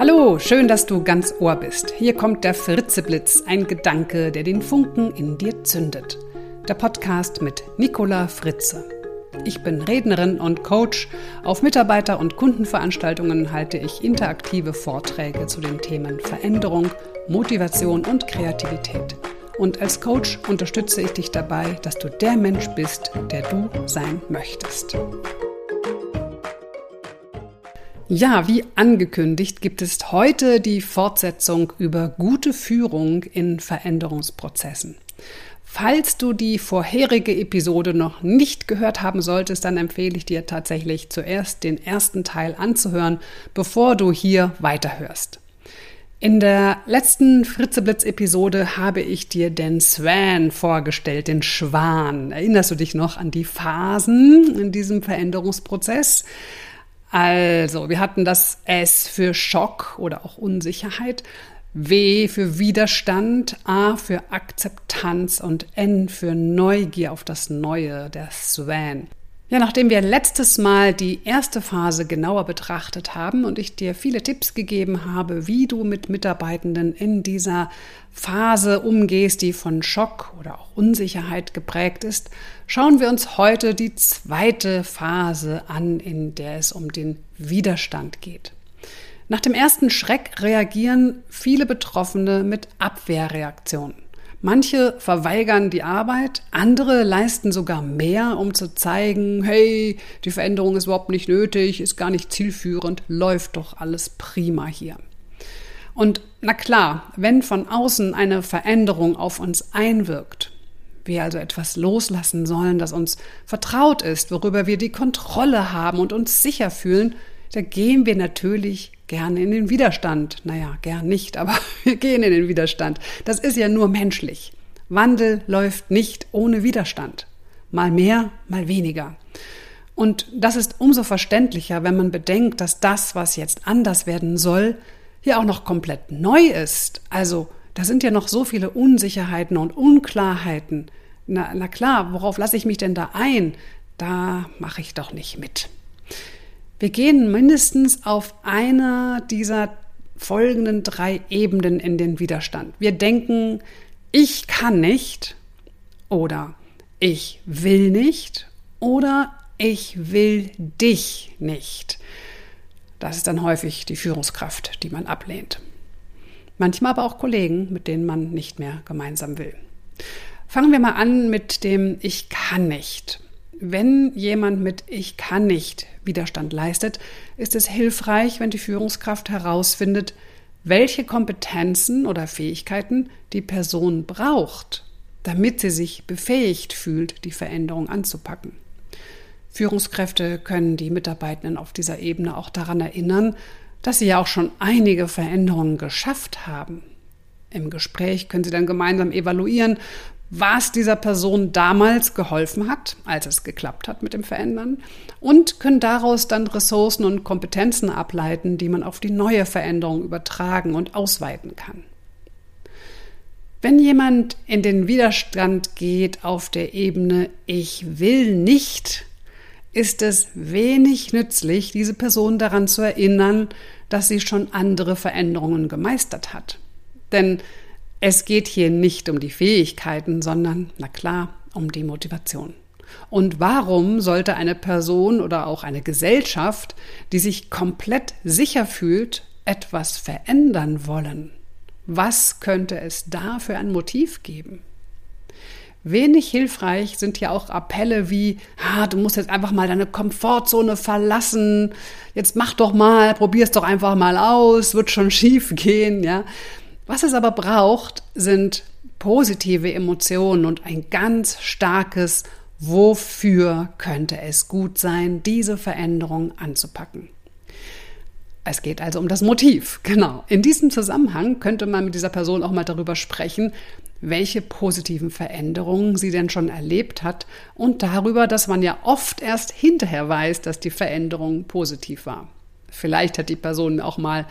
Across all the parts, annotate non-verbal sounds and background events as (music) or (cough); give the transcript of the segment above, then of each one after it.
Hallo, schön, dass du ganz Ohr bist. Hier kommt der Fritzeblitz, ein Gedanke, der den Funken in dir zündet. Der Podcast mit Nicola Fritze. Ich bin Rednerin und Coach. Auf Mitarbeiter- und Kundenveranstaltungen halte ich interaktive Vorträge zu den Themen Veränderung, Motivation und Kreativität. Und als Coach unterstütze ich dich dabei, dass du der Mensch bist, der du sein möchtest. Ja, wie angekündigt gibt es heute die Fortsetzung über gute Führung in Veränderungsprozessen. Falls du die vorherige Episode noch nicht gehört haben solltest, dann empfehle ich dir tatsächlich zuerst den ersten Teil anzuhören, bevor du hier weiterhörst. In der letzten Fritzeblitz-Episode habe ich dir den Swan vorgestellt, den Schwan. Erinnerst du dich noch an die Phasen in diesem Veränderungsprozess? Also, wir hatten das S für Schock oder auch Unsicherheit, W für Widerstand, A für Akzeptanz und N für Neugier auf das Neue, der Swan. Ja, nachdem wir letztes Mal die erste Phase genauer betrachtet haben und ich dir viele Tipps gegeben habe, wie du mit Mitarbeitenden in dieser Phase umgehst, die von Schock oder auch Unsicherheit geprägt ist, schauen wir uns heute die zweite Phase an, in der es um den Widerstand geht. Nach dem ersten Schreck reagieren viele Betroffene mit Abwehrreaktionen. Manche verweigern die Arbeit, andere leisten sogar mehr, um zu zeigen, hey, die Veränderung ist überhaupt nicht nötig, ist gar nicht zielführend, läuft doch alles prima hier. Und na klar, wenn von außen eine Veränderung auf uns einwirkt, wir also etwas loslassen sollen, das uns vertraut ist, worüber wir die Kontrolle haben und uns sicher fühlen, da gehen wir natürlich gerne in den Widerstand. Naja, gern nicht, aber (laughs) wir gehen in den Widerstand. Das ist ja nur menschlich. Wandel läuft nicht ohne Widerstand. Mal mehr, mal weniger. Und das ist umso verständlicher, wenn man bedenkt, dass das, was jetzt anders werden soll, ja auch noch komplett neu ist. Also da sind ja noch so viele Unsicherheiten und Unklarheiten. Na, na klar, worauf lasse ich mich denn da ein? Da mache ich doch nicht mit. Wir gehen mindestens auf einer dieser folgenden drei Ebenen in den Widerstand. Wir denken, ich kann nicht oder ich will nicht oder ich will dich nicht. Das ist dann häufig die Führungskraft, die man ablehnt. Manchmal aber auch Kollegen, mit denen man nicht mehr gemeinsam will. Fangen wir mal an mit dem Ich kann nicht. Wenn jemand mit Ich kann nicht Widerstand leistet, ist es hilfreich, wenn die Führungskraft herausfindet, welche Kompetenzen oder Fähigkeiten die Person braucht, damit sie sich befähigt fühlt, die Veränderung anzupacken. Führungskräfte können die Mitarbeitenden auf dieser Ebene auch daran erinnern, dass sie ja auch schon einige Veränderungen geschafft haben. Im Gespräch können sie dann gemeinsam evaluieren, was dieser Person damals geholfen hat, als es geklappt hat mit dem Verändern und können daraus dann Ressourcen und Kompetenzen ableiten, die man auf die neue Veränderung übertragen und ausweiten kann. Wenn jemand in den Widerstand geht auf der Ebene Ich will nicht, ist es wenig nützlich, diese Person daran zu erinnern, dass sie schon andere Veränderungen gemeistert hat. Denn es geht hier nicht um die Fähigkeiten, sondern, na klar, um die Motivation. Und warum sollte eine Person oder auch eine Gesellschaft, die sich komplett sicher fühlt, etwas verändern wollen? Was könnte es da für ein Motiv geben? Wenig hilfreich sind ja auch Appelle wie, ah, du musst jetzt einfach mal deine Komfortzone verlassen, jetzt mach doch mal, probier's doch einfach mal aus, wird schon schief gehen, ja. Was es aber braucht, sind positive Emotionen und ein ganz starkes Wofür könnte es gut sein, diese Veränderung anzupacken? Es geht also um das Motiv, genau. In diesem Zusammenhang könnte man mit dieser Person auch mal darüber sprechen, welche positiven Veränderungen sie denn schon erlebt hat und darüber, dass man ja oft erst hinterher weiß, dass die Veränderung positiv war. Vielleicht hat die Person auch mal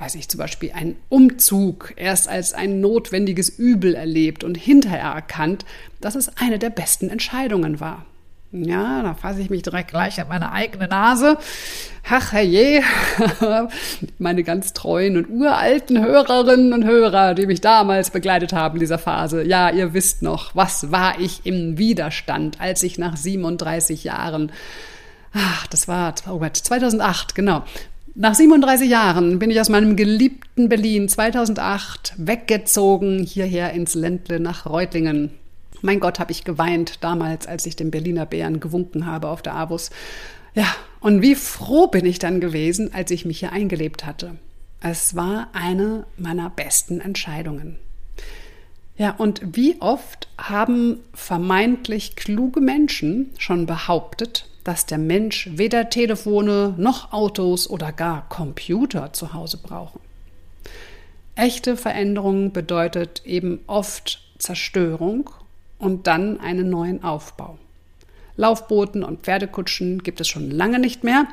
weiß ich, zum Beispiel einen Umzug erst als ein notwendiges Übel erlebt und hinterher erkannt, dass es eine der besten Entscheidungen war. Ja, da fasse ich mich direkt gleich an meine eigene Nase. Ach herrje, (laughs) meine ganz treuen und uralten Hörerinnen und Hörer, die mich damals begleitet haben in dieser Phase. Ja, ihr wisst noch, was war ich im Widerstand, als ich nach 37 Jahren, ach, das war oh Gott, 2008, genau, nach 37 Jahren bin ich aus meinem geliebten Berlin 2008 weggezogen hierher ins Ländle nach Reutlingen. Mein Gott, habe ich geweint damals, als ich den Berliner Bären gewunken habe auf der Avus. Ja, und wie froh bin ich dann gewesen, als ich mich hier eingelebt hatte. Es war eine meiner besten Entscheidungen. Ja, und wie oft haben vermeintlich kluge Menschen schon behauptet, dass der Mensch weder Telefone noch Autos oder gar Computer zu Hause brauchen. Echte Veränderung bedeutet eben oft Zerstörung und dann einen neuen Aufbau. Laufbooten und Pferdekutschen gibt es schon lange nicht mehr.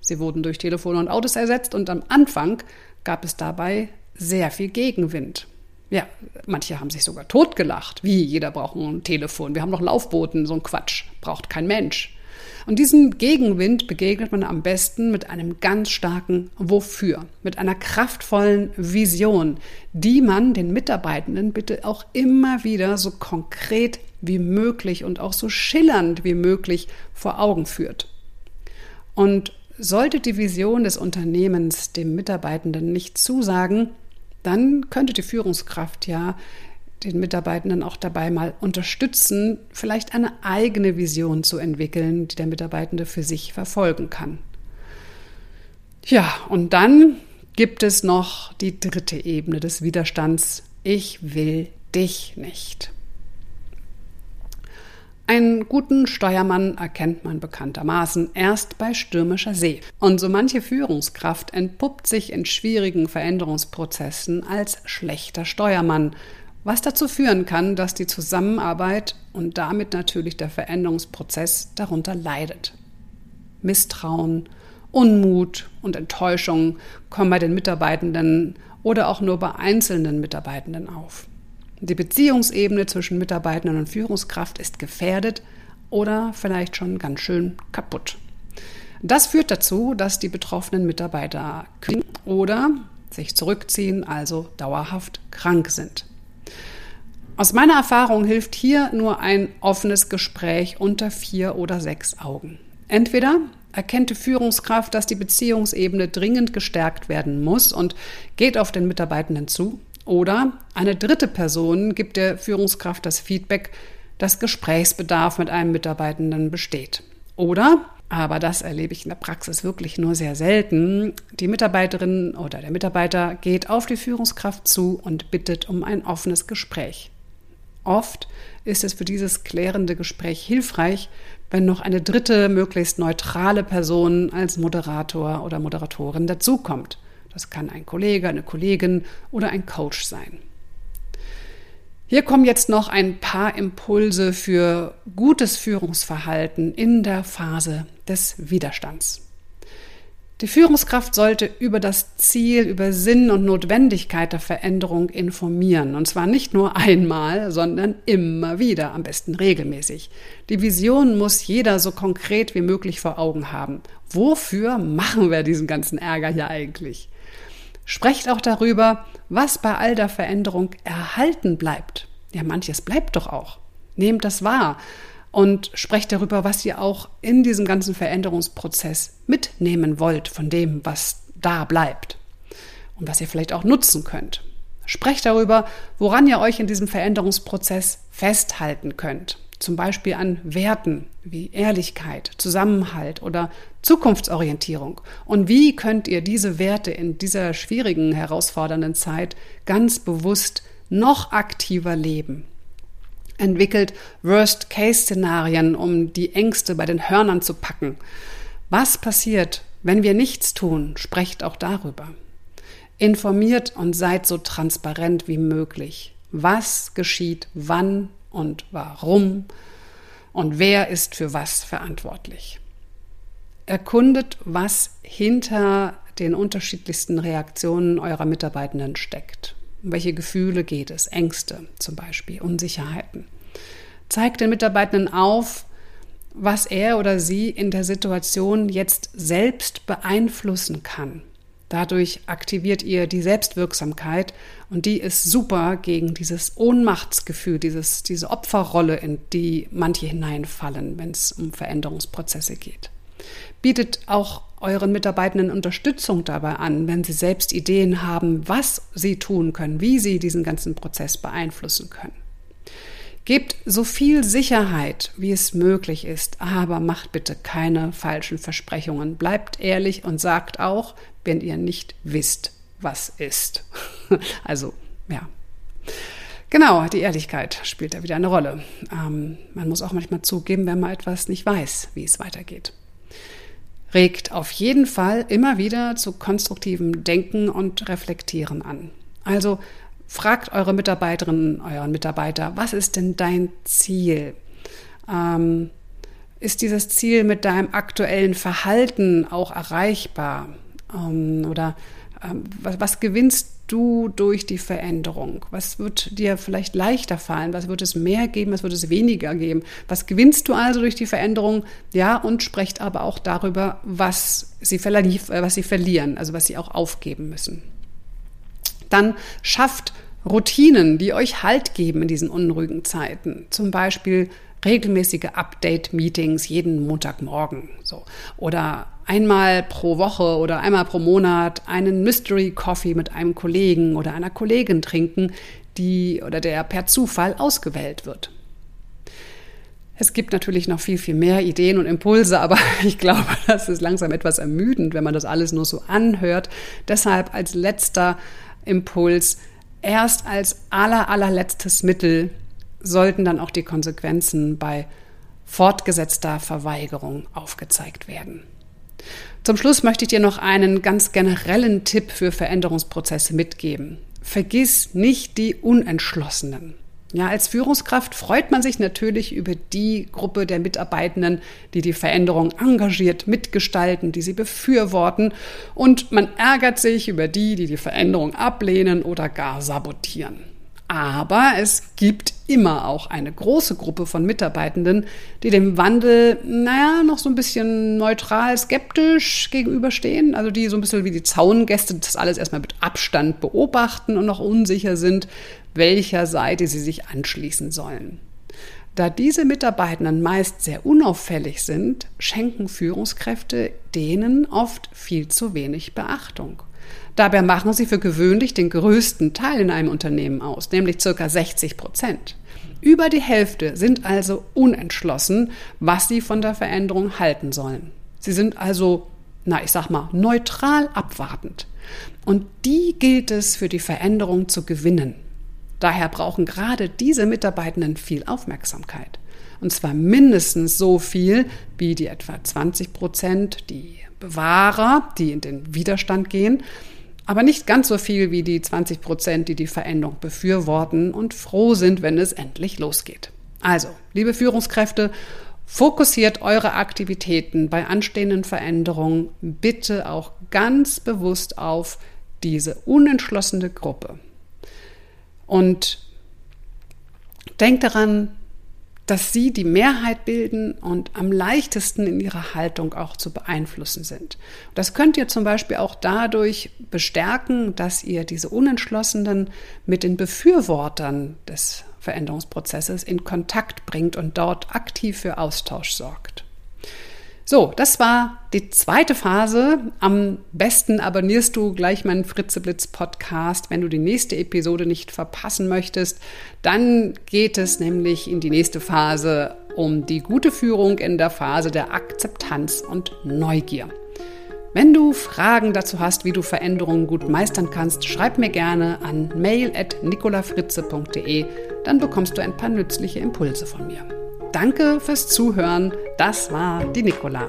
Sie wurden durch Telefone und Autos ersetzt und am Anfang gab es dabei sehr viel Gegenwind. Ja, manche haben sich sogar totgelacht. Wie, jeder braucht ein Telefon. Wir haben noch Laufbooten, so ein Quatsch. Braucht kein Mensch. Und diesem Gegenwind begegnet man am besten mit einem ganz starken Wofür, mit einer kraftvollen Vision, die man den Mitarbeitenden bitte auch immer wieder so konkret wie möglich und auch so schillernd wie möglich vor Augen führt. Und sollte die Vision des Unternehmens dem Mitarbeitenden nicht zusagen, dann könnte die Führungskraft ja den Mitarbeitenden auch dabei mal unterstützen, vielleicht eine eigene Vision zu entwickeln, die der Mitarbeitende für sich verfolgen kann. Ja, und dann gibt es noch die dritte Ebene des Widerstands. Ich will dich nicht. Einen guten Steuermann erkennt man bekanntermaßen erst bei stürmischer See. Und so manche Führungskraft entpuppt sich in schwierigen Veränderungsprozessen als schlechter Steuermann, was dazu führen kann, dass die Zusammenarbeit und damit natürlich der Veränderungsprozess darunter leidet. Misstrauen, Unmut und Enttäuschung kommen bei den Mitarbeitenden oder auch nur bei einzelnen Mitarbeitenden auf. Die Beziehungsebene zwischen Mitarbeitenden und Führungskraft ist gefährdet oder vielleicht schon ganz schön kaputt. Das führt dazu, dass die betroffenen Mitarbeiter oder sich zurückziehen, also dauerhaft krank sind. Aus meiner Erfahrung hilft hier nur ein offenes Gespräch unter vier oder sechs Augen. Entweder erkennt die Führungskraft, dass die Beziehungsebene dringend gestärkt werden muss und geht auf den Mitarbeitenden zu, oder eine dritte Person gibt der Führungskraft das Feedback, dass Gesprächsbedarf mit einem Mitarbeitenden besteht. Oder, aber das erlebe ich in der Praxis wirklich nur sehr selten, die Mitarbeiterin oder der Mitarbeiter geht auf die Führungskraft zu und bittet um ein offenes Gespräch. Oft ist es für dieses klärende Gespräch hilfreich, wenn noch eine dritte, möglichst neutrale Person als Moderator oder Moderatorin dazukommt. Das kann ein Kollege, eine Kollegin oder ein Coach sein. Hier kommen jetzt noch ein paar Impulse für gutes Führungsverhalten in der Phase des Widerstands. Die Führungskraft sollte über das Ziel, über Sinn und Notwendigkeit der Veränderung informieren. Und zwar nicht nur einmal, sondern immer wieder, am besten regelmäßig. Die Vision muss jeder so konkret wie möglich vor Augen haben. Wofür machen wir diesen ganzen Ärger hier eigentlich? Sprecht auch darüber, was bei all der Veränderung erhalten bleibt. Ja, manches bleibt doch auch. Nehmt das wahr und sprecht darüber, was ihr auch in diesem ganzen Veränderungsprozess mitnehmen wollt von dem, was da bleibt und was ihr vielleicht auch nutzen könnt. Sprecht darüber, woran ihr euch in diesem Veränderungsprozess festhalten könnt. Zum Beispiel an Werten wie Ehrlichkeit, Zusammenhalt oder Zukunftsorientierung. Und wie könnt ihr diese Werte in dieser schwierigen, herausfordernden Zeit ganz bewusst noch aktiver leben? Entwickelt Worst-Case-Szenarien, um die Ängste bei den Hörnern zu packen. Was passiert, wenn wir nichts tun? Sprecht auch darüber. Informiert und seid so transparent wie möglich. Was geschieht wann und warum und wer ist für was verantwortlich. Erkundet, was hinter den unterschiedlichsten Reaktionen eurer Mitarbeitenden steckt. Um welche Gefühle geht es? Ängste zum Beispiel, Unsicherheiten. Zeigt den Mitarbeitenden auf, was er oder sie in der Situation jetzt selbst beeinflussen kann. Dadurch aktiviert ihr die Selbstwirksamkeit und die ist super gegen dieses Ohnmachtsgefühl, dieses, diese Opferrolle, in die manche hineinfallen, wenn es um Veränderungsprozesse geht. Bietet auch euren Mitarbeitenden Unterstützung dabei an, wenn sie selbst Ideen haben, was sie tun können, wie sie diesen ganzen Prozess beeinflussen können. Gebt so viel Sicherheit, wie es möglich ist, aber macht bitte keine falschen Versprechungen. Bleibt ehrlich und sagt auch, wenn ihr nicht wisst, was ist. (laughs) also, ja. Genau, die Ehrlichkeit spielt da wieder eine Rolle. Ähm, man muss auch manchmal zugeben, wenn man etwas nicht weiß, wie es weitergeht. Regt auf jeden Fall immer wieder zu konstruktivem Denken und Reflektieren an. Also Fragt eure Mitarbeiterinnen, euren Mitarbeiter, was ist denn dein Ziel? Ähm, ist dieses Ziel mit deinem aktuellen Verhalten auch erreichbar? Ähm, oder ähm, was, was gewinnst du durch die Veränderung? Was wird dir vielleicht leichter fallen? Was wird es mehr geben? Was wird es weniger geben? Was gewinnst du also durch die Veränderung? Ja, und sprecht aber auch darüber, was sie, was sie verlieren, also was sie auch aufgeben müssen. Dann schafft Routinen, die euch Halt geben in diesen unruhigen Zeiten. Zum Beispiel regelmäßige Update-Meetings jeden Montagmorgen. So. Oder einmal pro Woche oder einmal pro Monat einen Mystery Coffee mit einem Kollegen oder einer Kollegin trinken, die oder der per Zufall ausgewählt wird. Es gibt natürlich noch viel, viel mehr Ideen und Impulse, aber (laughs) ich glaube, das ist langsam etwas ermüdend, wenn man das alles nur so anhört. Deshalb als letzter Impuls, erst als aller, allerletztes Mittel sollten dann auch die Konsequenzen bei fortgesetzter Verweigerung aufgezeigt werden. Zum Schluss möchte ich dir noch einen ganz generellen Tipp für Veränderungsprozesse mitgeben. Vergiss nicht die Unentschlossenen. Ja, als Führungskraft freut man sich natürlich über die Gruppe der Mitarbeitenden, die die Veränderung engagiert mitgestalten, die sie befürworten. Und man ärgert sich über die, die die Veränderung ablehnen oder gar sabotieren. Aber es gibt immer auch eine große Gruppe von Mitarbeitenden, die dem Wandel, naja, noch so ein bisschen neutral, skeptisch gegenüberstehen. Also die so ein bisschen wie die Zaungäste das alles erstmal mit Abstand beobachten und noch unsicher sind, welcher Seite sie sich anschließen sollen. Da diese Mitarbeitenden meist sehr unauffällig sind, schenken Führungskräfte denen oft viel zu wenig Beachtung. Dabei machen sie für gewöhnlich den größten Teil in einem Unternehmen aus, nämlich circa 60 Prozent. Über die Hälfte sind also unentschlossen, was sie von der Veränderung halten sollen. Sie sind also, na, ich sag mal, neutral abwartend. Und die gilt es für die Veränderung zu gewinnen. Daher brauchen gerade diese Mitarbeitenden viel Aufmerksamkeit. Und zwar mindestens so viel wie die etwa 20 Prozent, die Bewahrer, die in den Widerstand gehen, aber nicht ganz so viel wie die 20 Prozent, die die Veränderung befürworten und froh sind, wenn es endlich losgeht. Also, liebe Führungskräfte, fokussiert eure Aktivitäten bei anstehenden Veränderungen bitte auch ganz bewusst auf diese unentschlossene Gruppe. Und denkt daran, dass sie die Mehrheit bilden und am leichtesten in ihrer Haltung auch zu beeinflussen sind. Das könnt ihr zum Beispiel auch dadurch bestärken, dass ihr diese Unentschlossenen mit den Befürwortern des Veränderungsprozesses in Kontakt bringt und dort aktiv für Austausch sorgt. So, das war die zweite Phase. Am besten abonnierst du gleich meinen Fritzeblitz Podcast, wenn du die nächste Episode nicht verpassen möchtest. Dann geht es nämlich in die nächste Phase um die gute Führung in der Phase der Akzeptanz und Neugier. Wenn du Fragen dazu hast, wie du Veränderungen gut meistern kannst, schreib mir gerne an mail.nicolafritze.de, dann bekommst du ein paar nützliche Impulse von mir. Danke fürs Zuhören. Das war die Nicola.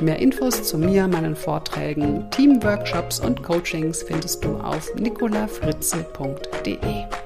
Mehr Infos zu mir, meinen Vorträgen, Teamworkshops und Coachings findest du auf nicolafritze.de.